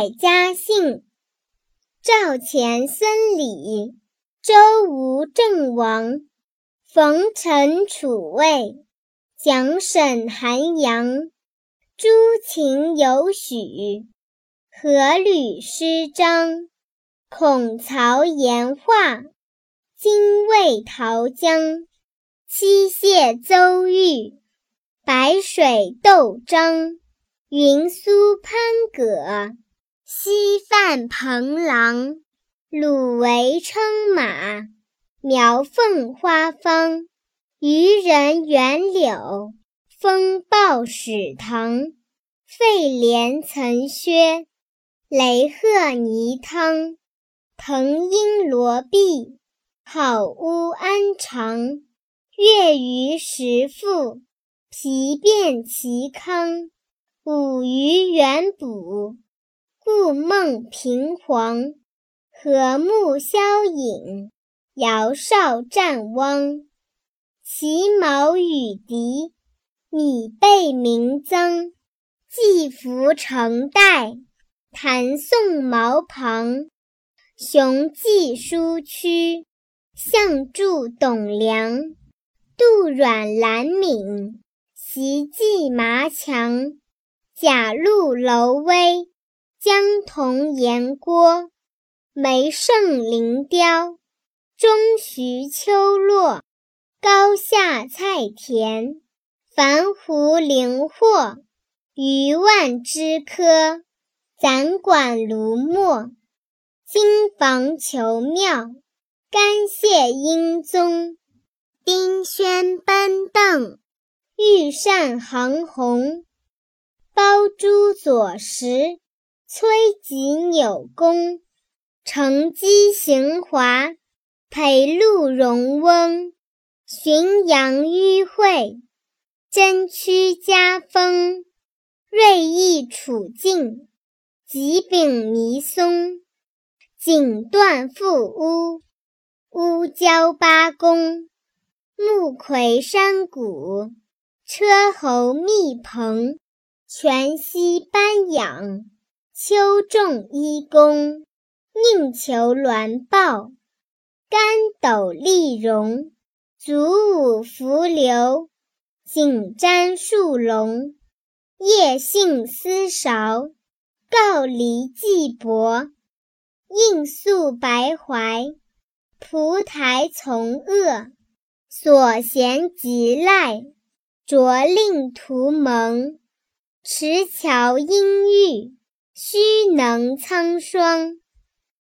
百家姓：赵钱孙李，周吴郑王，冯陈楚卫，蒋沈韩杨，朱秦尤许，阖闾施张，孔曹颜华，精卫陶姜，七谢邹豫，白水窦张。云苏潘葛，西范彭郎，鲁韦称马，苗凤花芳，渔人袁柳，风暴始腾，费莲岑薛，雷鹤泥汤，腾鹰罗璧，好乌安长，月余时复，皮变其康。五鱼元补，故梦平黄；和睦消隐，尧舜战汪。其毛与狄，米贝名增。季服成代，谭宋毛庞。雄季叔屈，象筑董梁。杜阮兰敏，习季麻强。贾陆楼威，江童岩郭，梅胜林雕，钟徐秋落，高下菜田，樊湖灵获，余万枝柯，攒管卢墨，金房求妙，干谢英宗，丁轩奔邓，玉扇横红。包珠左石，崔吉纽弓，乘机行华，裴陆荣翁，浔阳迂会，真屈家风，锐意处境，吉柄弥松，锦缎覆乌，乌交八公，木魁山谷，车侯密朋。泉溪班养，秋种一公，宁求鸾报，干斗丽荣，足舞伏流，锦瞻树龙，叶杏丝韶，告离寄薄，应宿白怀，蒲台从恶，所贤极赖，着令图蒙。持桥阴玉，须能苍霜。